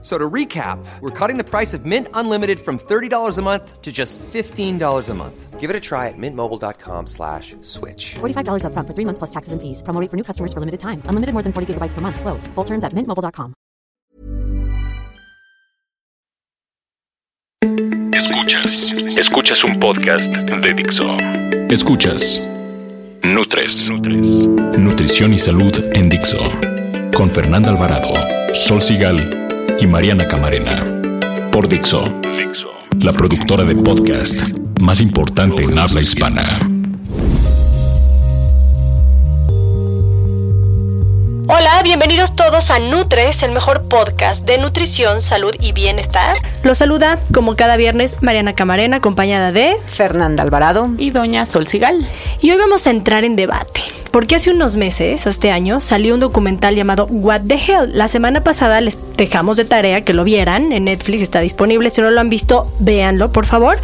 So to recap, we're cutting the price of Mint Unlimited from $30 a month to just $15 a month. Give it a try at mintmobile.com slash switch. $45 upfront for three months plus taxes and fees. Promo rate for new customers for limited time. Unlimited more than 40 gigabytes per month. Slows. Full terms at mintmobile.com. Escuchas. Escuchas un podcast de Dixo. Escuchas. Nutres. Nutrición y salud en Dixo. Con Fernanda Alvarado, Sol Sigal y Mariana Camarena. Por Dixo. La productora de podcast más importante en habla hispana. Hola, bienvenidos todos a Nutres, el mejor podcast de nutrición, salud y bienestar. Los saluda, como cada viernes, Mariana Camarena, acompañada de Fernanda Alvarado y Doña Sol Sigal. Y hoy vamos a entrar en debate. Porque hace unos meses, este año, salió un documental llamado What the Hell. La semana pasada les dejamos de tarea que lo vieran. En Netflix está disponible. Si no lo han visto, véanlo, por favor.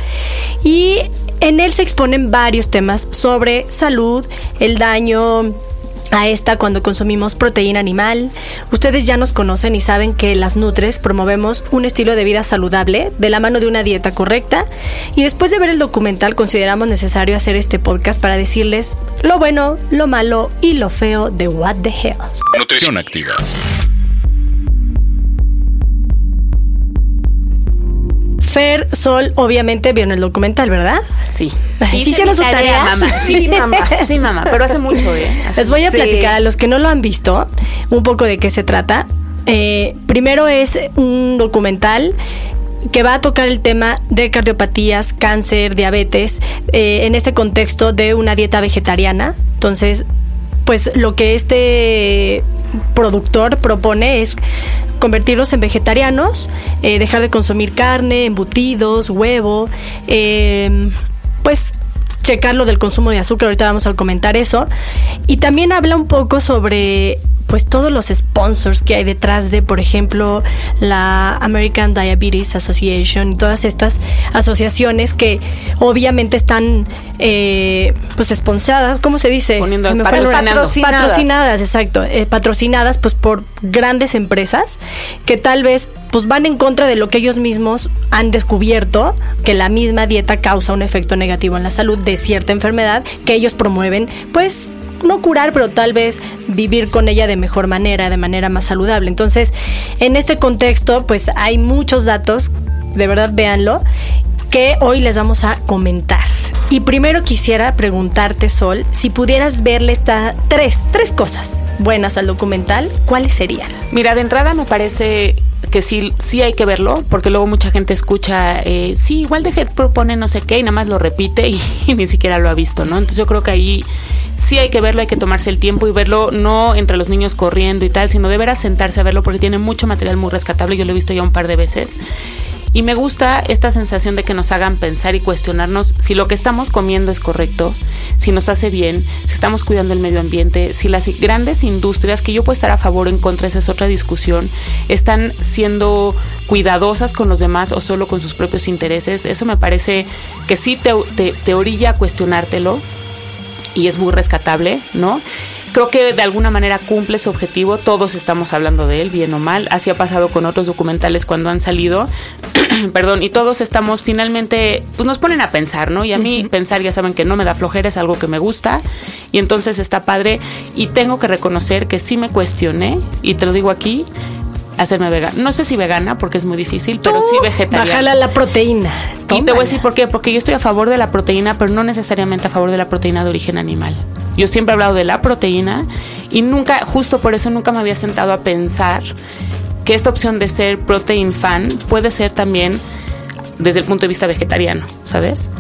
Y en él se exponen varios temas sobre salud, el daño a esta cuando consumimos proteína animal. Ustedes ya nos conocen y saben que las Nutres promovemos un estilo de vida saludable de la mano de una dieta correcta y después de ver el documental consideramos necesario hacer este podcast para decirles lo bueno, lo malo y lo feo de What the Hell. Nutrición activa. Fer Sol, obviamente vieron el documental, ¿verdad? Sí. Sí, se nos tarea. Mamá. Sí, mamá. Sí, mamá. Pero hace mucho, ¿eh? Hace Les voy a platicar a los que no lo han visto un poco de qué se trata. Eh, primero es un documental que va a tocar el tema de cardiopatías, cáncer, diabetes, eh, en este contexto de una dieta vegetariana. Entonces, pues lo que este productor propone es convertirlos en vegetarianos, eh, dejar de consumir carne, embutidos, huevo, eh, pues checar lo del consumo de azúcar, ahorita vamos a comentar eso. Y también habla un poco sobre pues todos los sponsors que hay detrás de, por ejemplo, la American Diabetes Association y todas estas asociaciones que obviamente están eh, pues esponsadas, ¿cómo se dice? Poniendo- patrocinadas. Patrocinadas, exacto, eh, patrocinadas pues por grandes empresas que tal vez pues van en contra de lo que ellos mismos han descubierto, que la misma dieta causa un efecto negativo en la salud de cierta enfermedad que ellos promueven, pues no curar, pero tal vez vivir con ella de mejor manera, de manera más saludable. Entonces, en este contexto, pues hay muchos datos, de verdad véanlo, que hoy les vamos a comentar. Y primero quisiera preguntarte, Sol, si pudieras verle esta tres, tres cosas buenas al documental, ¿cuáles serían? Mira, de entrada me parece que sí, sí hay que verlo, porque luego mucha gente escucha, eh, sí, igual de Head propone no sé qué y nada más lo repite y, y ni siquiera lo ha visto, ¿no? Entonces yo creo que ahí sí hay que verlo, hay que tomarse el tiempo y verlo no entre los niños corriendo y tal, sino de veras sentarse a verlo porque tiene mucho material muy rescatable, yo lo he visto ya un par de veces. Y me gusta esta sensación de que nos hagan pensar y cuestionarnos si lo que estamos comiendo es correcto, si nos hace bien, si estamos cuidando el medio ambiente, si las grandes industrias, que yo puedo estar a favor o en contra, esa es otra discusión, están siendo cuidadosas con los demás o solo con sus propios intereses. Eso me parece que sí te, te, te orilla a cuestionártelo y es muy rescatable, ¿no? Creo que de alguna manera cumple su objetivo, todos estamos hablando de él, bien o mal, así ha pasado con otros documentales cuando han salido, perdón, y todos estamos finalmente, pues nos ponen a pensar, ¿no? Y a mí pensar, ya saben que no me da flojera, es algo que me gusta, y entonces está padre, y tengo que reconocer que sí me cuestioné, y te lo digo aquí, hacerme vegana. No sé si vegana, porque es muy difícil, pero sí vegetariana. Bájale a la proteína. Y te voy a decir por qué, porque yo estoy a favor de la proteína, pero no necesariamente a favor de la proteína de origen animal. Yo siempre he hablado de la proteína y nunca, justo por eso nunca me había sentado a pensar que esta opción de ser protein fan puede ser también desde el punto de vista vegetariano, ¿sabes?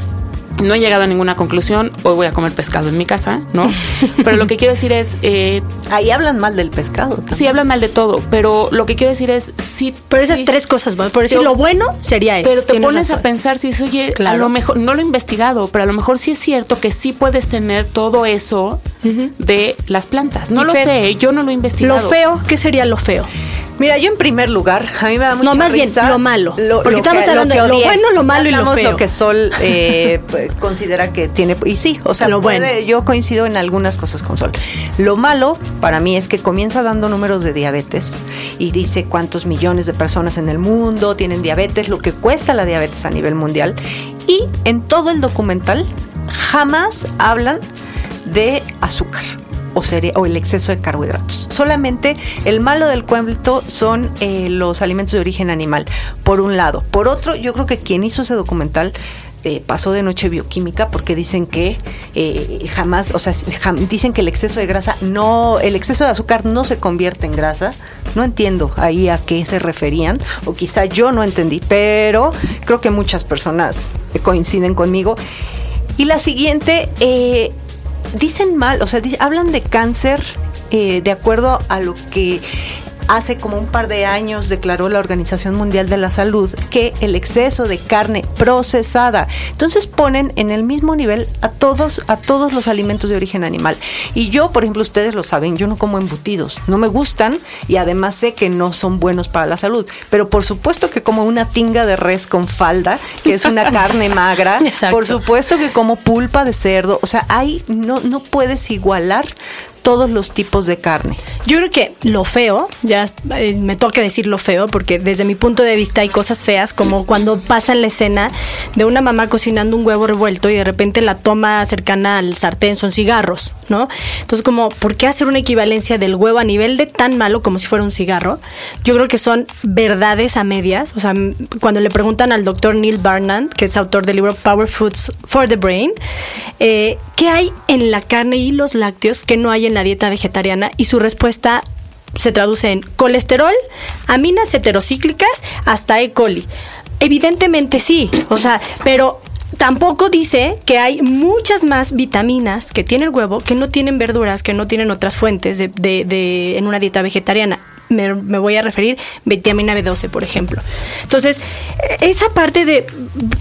No he llegado a ninguna conclusión, hoy voy a comer pescado en mi casa, ¿no? Pero lo que quiero decir es, eh, Ahí hablan mal del pescado. también. sí hablan mal de todo, pero lo que quiero decir es, sí. Pero esas sí, tres cosas, por decir lo bueno sería eso. Pero te pones a pensar si eso, oye, a Claro. lo mejor, no lo he investigado, pero a lo mejor sí es cierto que sí puedes tener todo eso de las plantas. No Y lo sé, yo no lo he investigado. Lo feo, ¿qué sería lo feo? Mira, yo en primer lugar, a mí me da mucha No, más bien, lo malo. lo- Porque lo estamos que- hablando de lo bueno, lo malo y lo feo. lo que Sol eh, considera que tiene. Y sí, o sea, Lo puede- bueno. yo coincido en algunas cosas con Sol. Lo malo para mí es que comienza dando números de diabetes y dice cuántos millones de personas en el mundo tienen diabetes, lo que cuesta la diabetes a nivel mundial. Y en todo el documental jamás hablan de azúcar o, o el exceso de carbohidratos. Solamente el malo del cuento son eh, los alimentos de origen animal, por un lado. Por otro, yo creo que quien hizo ese documental eh, pasó de noche bioquímica porque dicen que eh, jamás, o sea, dicen que el exceso de grasa no, el exceso de azúcar no se convierte en grasa. No entiendo ahí a qué se referían, o quizá yo no entendí, pero creo que muchas personas coinciden conmigo. Y la siguiente, eh, dicen mal, o sea, hablan de cáncer eh, de acuerdo a lo que hace como un par de años declaró la Organización Mundial de la Salud que el exceso de carne procesada. Entonces ponen en el mismo nivel a todos a todos los alimentos de origen animal. Y yo, por ejemplo, ustedes lo saben, yo no como embutidos, no me gustan y además sé que no son buenos para la salud, pero por supuesto que como una tinga de res con falda, que es una carne magra, Exacto. por supuesto que como pulpa de cerdo, o sea, hay no no puedes igualar todos los tipos de carne. Yo creo que lo feo, ya eh, me toca decir lo feo, porque desde mi punto de vista hay cosas feas, como cuando pasa la escena de una mamá cocinando un huevo revuelto y de repente la toma cercana al sartén son cigarros, ¿no? Entonces, como, ¿por qué hacer una equivalencia del huevo a nivel de tan malo como si fuera un cigarro? Yo creo que son verdades a medias. O sea, cuando le preguntan al doctor Neil Barnard, que es autor del libro Power Foods for the Brain, eh, ¿qué hay en la carne y los lácteos que no hay en la dieta vegetariana? Y su respuesta se traduce en colesterol, aminas heterocíclicas, hasta E. coli. Evidentemente sí, o sea, pero tampoco dice que hay muchas más vitaminas que tiene el huevo que no tienen verduras, que no tienen otras fuentes de- de- en una dieta vegetariana. Me, voy a referir vitamina B12, por ejemplo. Entonces, esa parte de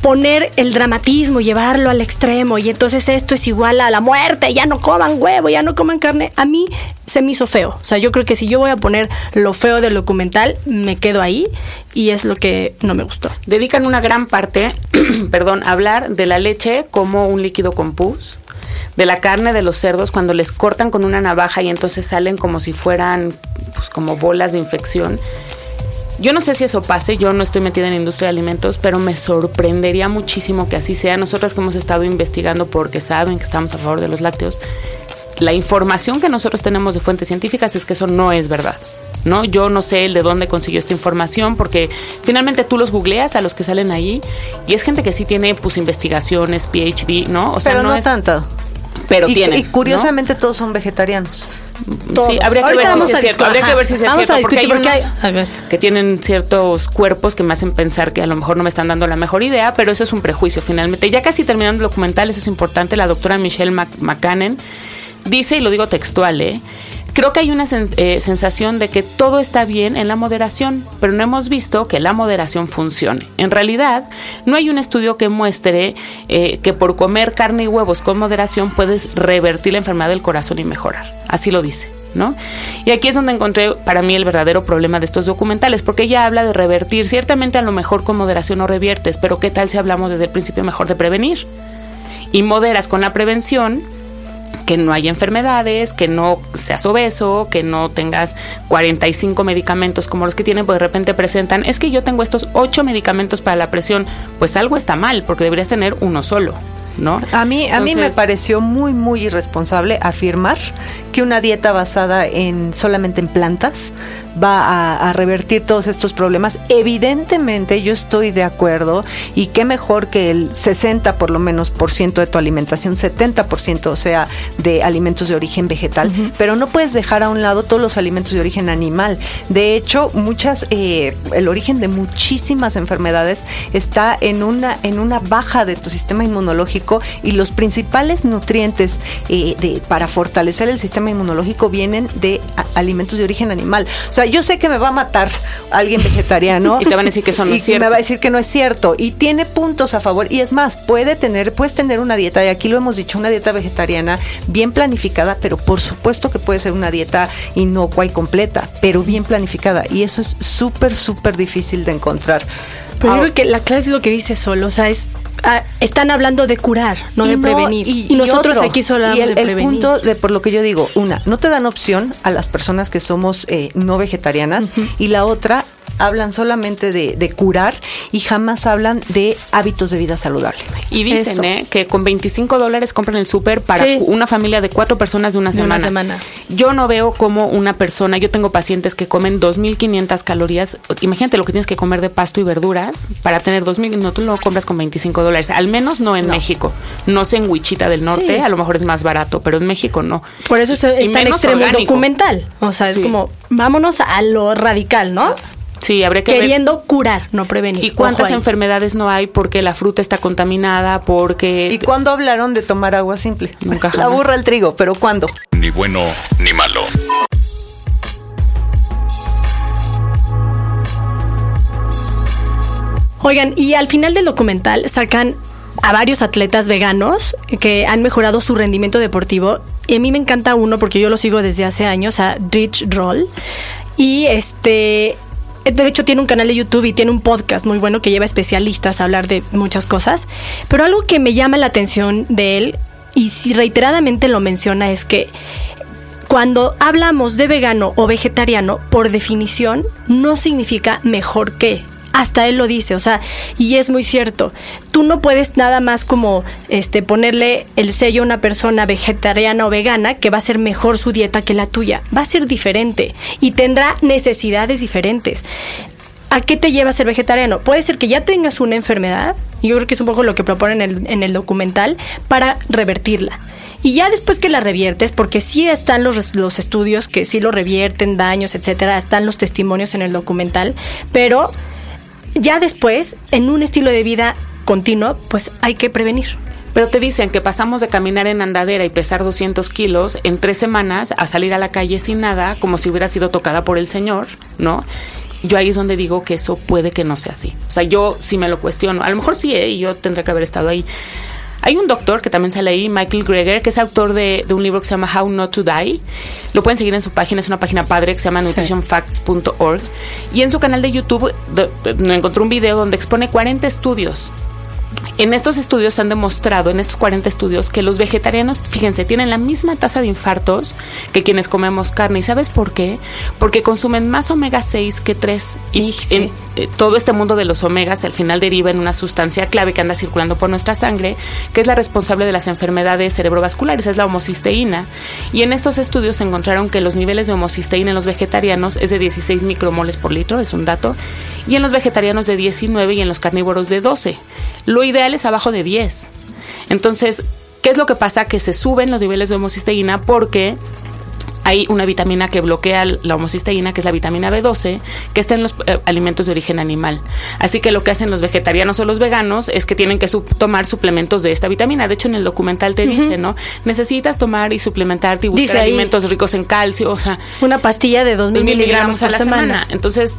poner el dramatismo, llevarlo al extremo, y entonces esto es igual a la muerte, ya no coman huevo, ya no coman carne, a mí se me hizo feo. O sea, yo creo que si yo voy a poner lo feo del documental, me quedo ahí y es lo que no me gustó. Dedican una gran parte, perdón, a hablar de la leche como un líquido con de la carne de los cerdos cuando les cortan con una navaja y entonces salen como si fueran pues como bolas de infección. Yo no sé si eso pase, yo no estoy metida en industria de alimentos, pero me sorprendería muchísimo que así sea. Nosotras que hemos estado investigando porque saben que estamos a favor de los lácteos, la información que nosotros tenemos de fuentes científicas es que eso no es verdad. ¿no? Yo no sé el de dónde consiguió esta información porque finalmente tú los googleas a los que salen ahí y es gente que sí tiene pues investigaciones, PhD, ¿no? O sea, pero no, es- tanto. Pero y, tienen, y curiosamente todos son vegetarianos. ¿no? Sí, habría que ver si es cierto. Habría que ver si es Vamos cierto a porque hay discutir porque unos hay- a ver. que tienen ciertos cuerpos que me hacen pensar que a lo mejor no me están dando la mejor idea, pero eso es un prejuicio finalmente. Ya casi terminando el documental, eso es importante, la doctora Michelle McCannon dice, y lo digo textual, ¿eh? Creo que hay una eh, sensación de que todo está bien en la moderación, pero no hemos visto que la moderación funcione. En realidad, no hay un estudio que muestre eh, que por comer carne y huevos con moderación puedes revertir la enfermedad del corazón y mejorar. Así lo dice. ¿No? Y aquí es donde encontré para mí el verdadero problema de estos documentales, porque ella habla de revertir, ciertamente a lo mejor con moderación no reviertes, pero ¿qué tal si hablamos desde el principio mejor de prevenir? Y moderas con la prevención, que no haya enfermedades, que no seas obeso, que no tengas 45 medicamentos como los que tienen, pues de repente presentan, es que yo tengo estos 8 medicamentos para la presión, pues algo está mal, porque deberías tener uno solo. ¿No? A mí, a mí me pareció muy, muy irresponsable afirmar que una dieta basada en solamente en plantas va a, a revertir todos estos problemas. Evidentemente, yo estoy de acuerdo y qué mejor que el 60 por lo menos por ciento de tu alimentación, 70 por ciento, o sea, de alimentos de origen vegetal, pero no puedes dejar a un lado todos los alimentos de origen animal. De hecho, muchas, eh, el origen de muchísimas enfermedades está en una, en una baja de tu sistema inmunológico y los principales nutrientes eh, de- para fortalecer el sistema sistema inmunológico vienen de alimentos de origen animal. O sea, yo sé que me va a matar alguien vegetariano. Y te van a decir que eso no y es cierto. me va a decir que no es cierto. Y tiene puntos a favor. Y es más, puede tener, puedes tener una dieta, y aquí lo hemos dicho, una dieta vegetariana bien planificada, pero por supuesto que puede ser una dieta inocua y completa, pero bien planificada. Y eso es súper, súper difícil de encontrar. Pero yo creo que la clave es lo que dice Sol, o sea, es ah, están hablando de curar, no Y de prevenir. Y, nosotros otro, aquí solo y hablamos el, de el prevenir. punto de por lo que yo digo, una, no te dan opción a las personas que somos eh, no vegetarianas y la otra hablan solamente de, de curar y jamás hablan de hábitos de vida saludable. Y dicen. ¿eh? que con 25 dólares compran el súper para Sí. una familia de cuatro personas de una De una semana. semana. Yo no veo como una persona, yo tengo pacientes que comen 2.500 calorías. Imagínate lo que tienes que comer de pasto y verduras para tener 2.000. No, tú lo compras con 25 dólares. Al menos no en México. No sé en Wichita del Norte, Sí. a lo mejor es más barato, pero en México no. Por eso es, Y es tan extremo orgánico. documental. O sea, es como, vámonos a lo radical, ¿no? Sí, habría que ver- Queriendo curar, no prevenir. ¿Y cuántas enfermedades no hay porque la fruta está contaminada, porque... ¿Y cuándo hablaron de tomar agua simple? Nunca La jamás. burra el trigo, pero ¿cuándo? Ni bueno ni malo. Oigan, y al final del documental sacan a varios atletas veganos que han mejorado su rendimiento deportivo. Y a mí me encanta uno porque yo lo sigo desde hace años, a Rich Roll. Y este. De hecho, tiene un canal de YouTube y tiene un podcast muy bueno que lleva especialistas a hablar de muchas cosas. Pero algo que me llama la atención de él, y si reiteradamente lo menciona, es que cuando hablamos de vegano o vegetariano, por definición, no significa mejor que. Hasta él lo dice, o sea, y es muy cierto. Tú no puedes nada más como este ponerle el sello a una persona vegetariana o vegana que va a ser mejor su dieta que la tuya. Va a ser diferente y tendrá necesidades diferentes. ¿A qué te lleva ser vegetariano? Puede ser que ya tengas una enfermedad, yo creo que es un poco lo que proponen en el, en el documental, para revertirla. Y ya después que la reviertes, porque sí están los, los estudios que sí lo revierten, daños, etcétera, están los testimonios en el documental, pero ya después, en un estilo de vida continuo, pues hay que prevenir. Pero te dicen que pasamos de caminar en andadera y pesar 200 kilos en tres semanas a salir a la calle sin nada, como si hubiera sido tocada por el Señor, ¿no? Yo ahí es donde digo que eso puede que no sea así. O sea, yo sí me lo cuestiono. A lo mejor sí, ¿eh? yo tendré que haber estado ahí. Hay un doctor que también sale ahí, Michael Greger, que es autor de, de un libro que se llama How Not to Die. Lo pueden seguir en su página, es una página padre que se llama nutritionfacts.org. Y en su canal de YouTube de- de- encontró un video donde expone 40 estudios en estos estudios se han demostrado, en estos 40 estudios, que los vegetarianos, fíjense, tienen la misma tasa de infartos que quienes comemos carne. ¿Y sabes por qué? Porque consumen más omega 6 que 3. Y Sí. en, eh, todo este mundo de los omegas al final deriva en una sustancia clave que anda circulando por nuestra sangre, que es la responsable de las enfermedades cerebrovasculares, es la homocisteína. Y en estos estudios se encontraron que los niveles de homocisteína en los vegetarianos es de 16 micromoles por litro, es un dato, y en los vegetarianos de 19 y en los carnívoros de 12. Lo ideal es abajo de 10. Entonces, ¿qué es lo que pasa? Que se suben los niveles de homocisteína porque hay una vitamina que bloquea la homocisteína, que es la vitamina B12, que está en los eh, alimentos de origen animal. Así que lo que hacen los vegetarianos o los veganos es que tienen que su- tomar suplementos de esta vitamina. De hecho, en el documental te dice, ¿no? Necesitas tomar y suplementarte y buscar Dice ahí- alimentos ricos en calcio, o sea, Una pastilla de 2.000 mil miligramos a la semana. Entonces,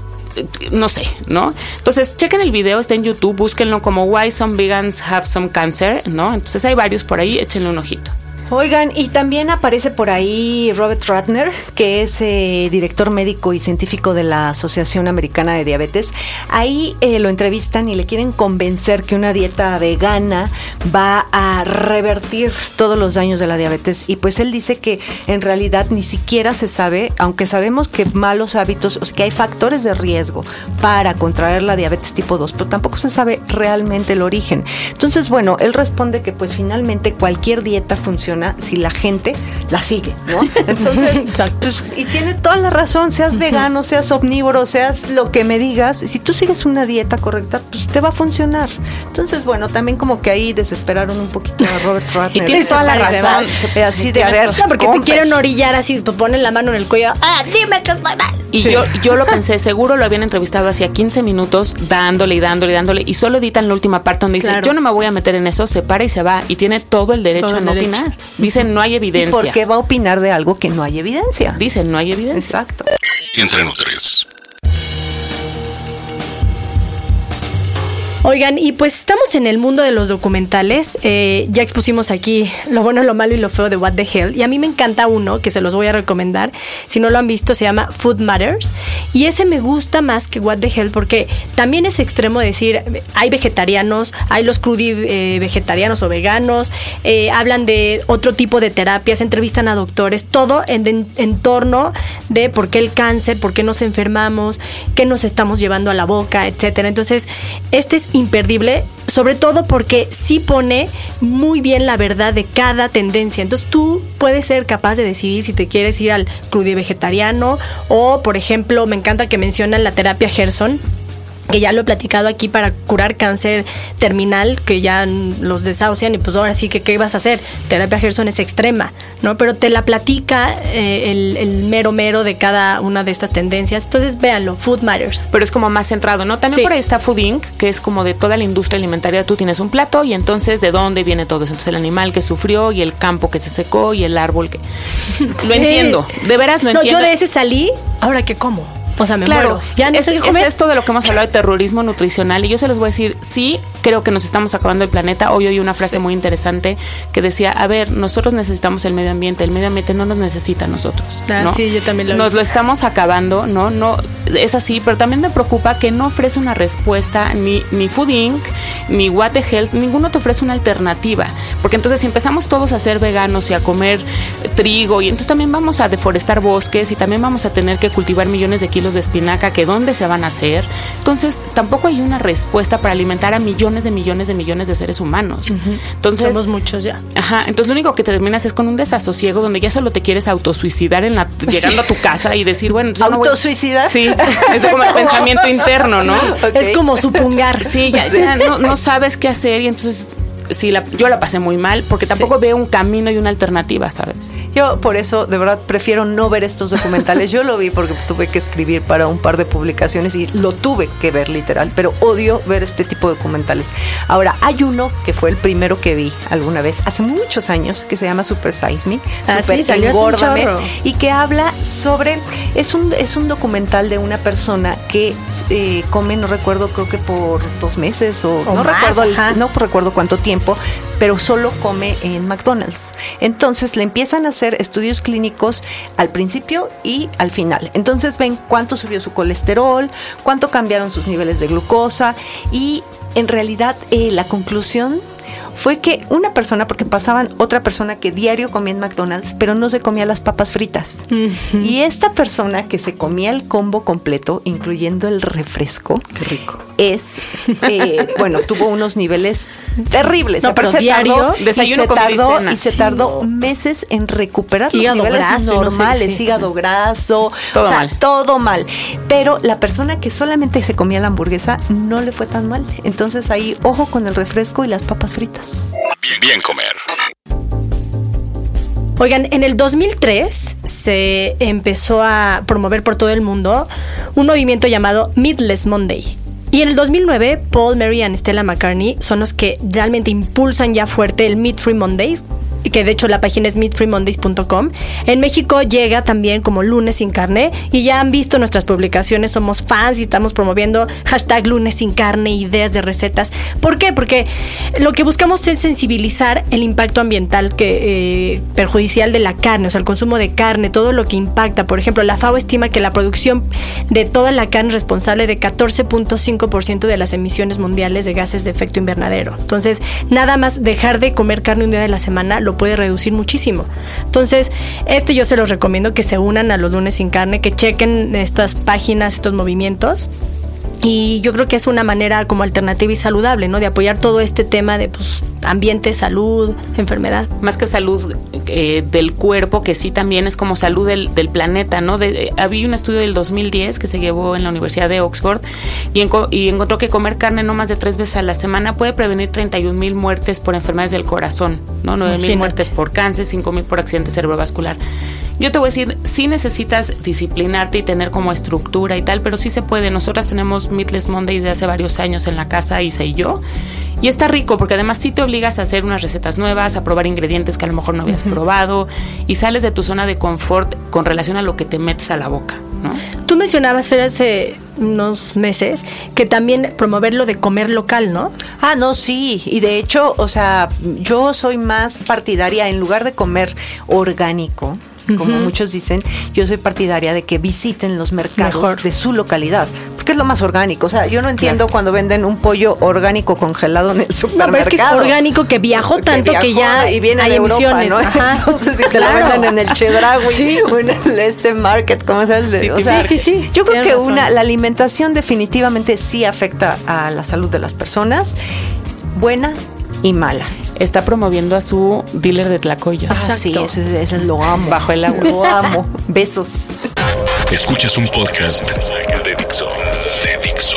no sé, ¿no? Entonces, chequen el video, está en YouTube, búsquenlo como Why Some Vegans Have Some Cancer, ¿no? Entonces hay varios por ahí, échenle un ojito. Oigan, y también aparece por ahí Robert Ratner, que es eh, director médico y científico de la Asociación Americana de Diabetes. Ahí eh, lo entrevistan y le quieren convencer que una dieta vegana va a revertir todos los daños de la diabetes. Y pues él dice que en realidad ni siquiera se sabe, aunque sabemos que malos hábitos, o que hay factores de riesgo para contraer la diabetes tipo 2, pero tampoco se sabe realmente el origen. Entonces, bueno, él responde que pues finalmente cualquier dieta funciona si la gente la sigue, ¿no? Entonces, pues, y tiene toda la razón, seas vegano, seas omnívoro, seas lo que me digas, si tú sigues una dieta correcta, pues te va a funcionar. Entonces, bueno, también como que ahí desesperaron un poquito a Robert Ratner. Y tiene toda la razón. Así de, a ver, No, porque te quieren orillar así, pues ponen la mano en el cuello. Ah, dime que estoy mal. Y Sí. yo, yo lo pensé, seguro lo habían entrevistado hacía 15 minutos, dándole y dándole y dándole, y solo editan la última parte donde dice, Claro. yo no me voy a meter en eso, se para y se va, y tiene todo el derecho Todo a no derecho. opinar. Dicen, no hay ¿Y evidencia. por qué va a opinar de algo que no hay evidencia? Dicen, no hay evidencia. Exacto. Entre Nutres. Oigan, y pues estamos en el mundo de los documentales. Eh, ya expusimos aquí lo bueno, lo malo y lo feo de What the Hell. Y a mí me encanta uno que se los voy a recomendar. Si no lo han visto, se llama Food Matters. Y ese me gusta más que What the Hell porque también es extremo decir, hay vegetarianos, hay los crudi eh, vegetarianos o veganos, eh, hablan de otro tipo de terapias, entrevistan a doctores, todo en, en- en torno de por qué el cáncer, por qué nos enfermamos, qué nos estamos llevando a la boca, etcétera. Entonces, este es imperdible, sobre todo porque sí pone muy bien la verdad de cada tendencia. Entonces, tú puedes ser capaz de decidir si te quieres ir al vegetariano o, por ejemplo, me encanta que mencionan la terapia Gerson que ya lo he platicado aquí para curar cáncer terminal, que ya los desahucian y pues ahora sí que qué vas a hacer. Terapia Gerson es extrema, ¿no? Pero te la platica eh, el, el mero mero de cada una de estas tendencias. Entonces véanlo, Food Matters. pero es como más centrado, ¿no? También Sí. por ahí está Food Inc., que es como de toda la industria alimentaria. Tú tienes un plato y entonces de dónde viene todo eso. Entonces el animal que sufrió y el campo que se secó y el árbol que... Lo entiendo, de veras lo no, entiendo. yo de ese salí, ahora qué como. O sea, me Claro, muero. Ya no es, esto de lo que hemos hablado de terrorismo nutricional y yo se los voy a decir, sí, creo que nos estamos acabando el planeta. Hoy oí una frase muy interesante que decía, a ver, nosotros necesitamos el medio ambiente, el medio ambiente no nos necesita a nosotros. Ah, ¿no? sí, yo también lo Nos vi. lo estamos acabando, ¿no? No, es así, pero también me preocupa que no ofrece una respuesta ni, ni Food Inc., ni What the Health, ninguno te ofrece una alternativa. Porque entonces si empezamos todos a ser veganos y a comer trigo, y entonces también vamos a deforestar bosques y también vamos a tener que cultivar millones de kilos de espinaca, que dónde se van a hacer. Entonces tampoco hay una respuesta para alimentar a millones de millones de millones de seres humanos. Entonces, Somos muchos ya. Ajá, entonces lo único que te terminas es con un desasosiego donde ya solo te quieres autosuicidar en la, llegando a tu casa y decir, bueno, no voy- ¿Autosuicidar? Sí, es como el pensamiento interno, ¿no? Es como supungar. Sí, ya, ya no, no sabes qué hacer y entonces sí, la, yo la pasé muy mal porque tampoco veo un camino y una alternativa, ¿sabes? Yo por eso de verdad prefiero no ver estos documentales. Yo lo vi porque tuve que escribir para un par de publicaciones y lo tuve que ver literal, pero odio ver este tipo de documentales. Ahora, hay uno que fue el primero que vi alguna vez, hace muchos años, que se llama Super Size Me, Ah, Super sí, salió hace un Engórdame, chorro. y que habla sobre, es un, es un documental de una persona que eh, come, no recuerdo, creo que por dos meses o, O no más, recuerdo, ajá. no recuerdo cuánto tiempo, pero solo come en McDonald's. Entonces le empiezan a hacer estudios clínicos al principio y al final. Entonces ven cuánto subió su colesterol, cuánto cambiaron sus niveles de glucosa y en realidad eh, la conclusión fue que una persona, porque pasaban otra persona que diario comía en McDonald's, pero no se comía las papas fritas. Y esta persona que se comía el combo completo, incluyendo el refresco, Qué rico. es, eh, bueno, tuvo unos niveles terribles. No, pero se diario, tardó- y desayuno, se y tardó, cena. y se Sí, tardó no. meses en recuperar Hígado los niveles graso no sé, normales, sí. hígado graso, Todo o sea, mal. todo mal. Pero la persona que solamente se comía la hamburguesa no le fue tan mal. Entonces ahí, ojo con el refresco y las papas fritas. Bien, bien comer. Oigan, en el 2003 se empezó a promover por todo el mundo un movimiento llamado Meatless Monday. Y en el 2009, Paul, Mary y Stella McCartney son los que realmente impulsan ya fuerte el Meat Free Mondays, que de hecho la página es meatfreemondays.com. En México llega también como lunes sin carne y ya han visto nuestras publicaciones, somos fans y estamos promoviendo hashtag lunes sin carne, ideas de recetas. ¿Por qué? Porque lo que buscamos es sensibilizar el impacto ambiental que eh, perjudicial de la carne, o sea, el consumo de carne, todo lo que impacta. Por ejemplo, la FAO estima que la producción de toda la carne es responsable de 14.5% de las emisiones mundiales de gases de efecto invernadero. Entonces, nada más dejar de comer carne un día de la semana lo puede reducir muchísimo. Entonces, este yo se los recomiendo que se unan a los lunes sin carne, que chequen estas páginas, estos movimientos. Y yo creo que es una manera como alternativa y saludable, ¿no? De apoyar todo este tema de pues, ambiente, salud, enfermedad. Más que salud eh, del cuerpo, que sí también es como salud del, del planeta, ¿no? De, eh, había un estudio del 2010 que se llevó en la Universidad de Oxford y, y encontró que comer carne no más de tres veces a la semana puede prevenir 31 mil muertes por enfermedades del corazón, ¿no? 9 mil muertes por cáncer, 5 mil por accidente cerebrovascular. Yo te voy a decir, sí necesitas disciplinarte y tener como estructura y tal, pero sí se puede. Nosotras tenemos Meatless Monday de hace varios años en la casa, Isa y yo. Y está rico porque además sí te obligas a hacer unas recetas nuevas, a probar ingredientes que a lo mejor no habías probado y sales de tu zona de confort con relación a lo que te metes a la boca, ¿no? Tú mencionabas, Fer, hace unos meses que también promover lo de comer local, ¿no? Ah, no, sí. Y de hecho, o sea, yo soy más partidaria, en lugar de comer orgánico, como muchos dicen, yo soy partidaria de que visiten los mercados Mejor. de su localidad, porque es lo más orgánico. O sea, yo no entiendo cuando venden un pollo orgánico congelado en el No, supermercado. pero es que es orgánico que viajó tanto que, viajó ya y viene hay de Europa, emisiones. ¿no? Ajá. Entonces, si te lo venden en el Chedraui Sí. o en el este market, ¿cómo se llama? Sí, O sea, sí, sí, sí. Yo creo Tienes que razón. una, la alimentación definitivamente sí afecta a la salud de las personas, buena y mala. Está promoviendo a su dealer de tlacoyos. Ah, sí, ese, ese lo amo. Bajo el agua. Lo amo. Besos. Escuchas un podcast de Dixo. De Dixo.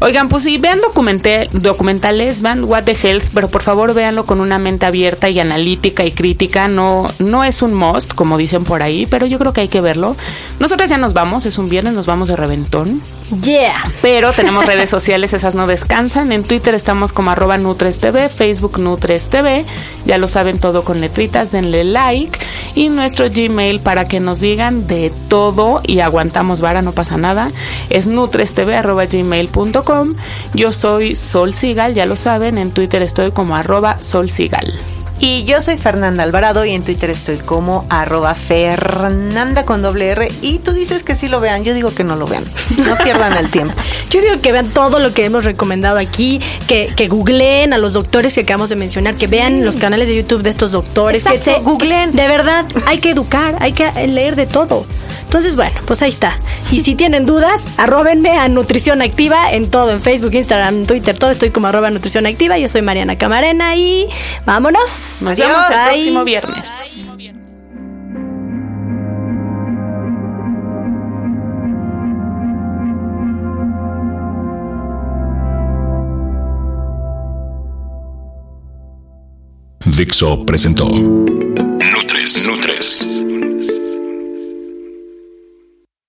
Oigan, pues sí, vean documental- documentales, vean What the Health, pero por favor véanlo con una mente abierta y analítica y crítica. No, no es un must, como dicen por ahí, pero yo creo que hay que verlo. Nosotras ya nos vamos, es un viernes, nos vamos de reventón. Yeah. Pero tenemos redes sociales, esas no descansan. En Twitter estamos como arroba NutresTV, Facebook NutresTV. Ya lo saben todo con letritas, denle like. Y nuestro Gmail para que nos digan de todo y aguantamos vara, no pasa nada. Es nutrestv arroba gmail.com. Yo soy Sol Sigal, ya lo saben. En Twitter estoy como arroba Sol Sigal. Y yo soy Fernanda Alvarado y en Twitter estoy como arroba Fernanda con doble R. Y tú dices que sí lo vean, yo digo que no lo vean. No pierdan el tiempo. Yo digo que vean todo lo que hemos recomendado aquí, que, que googleen a los doctores que acabamos de mencionar, que vean los canales de YouTube de estos doctores, que se googleen. De verdad, hay que educar, hay que leer de todo. Entonces, bueno, pues ahí está. Y si tienen dudas, arrobenme a Nutrición Activa en todo, en Facebook, Instagram, Twitter, todo. Estoy como arroba Nutrición Activa. Yo soy Mariana Camarena y vámonos. Nos Adiós. vemos el próximo viernes. Dixo presentó Nutres. Nutres.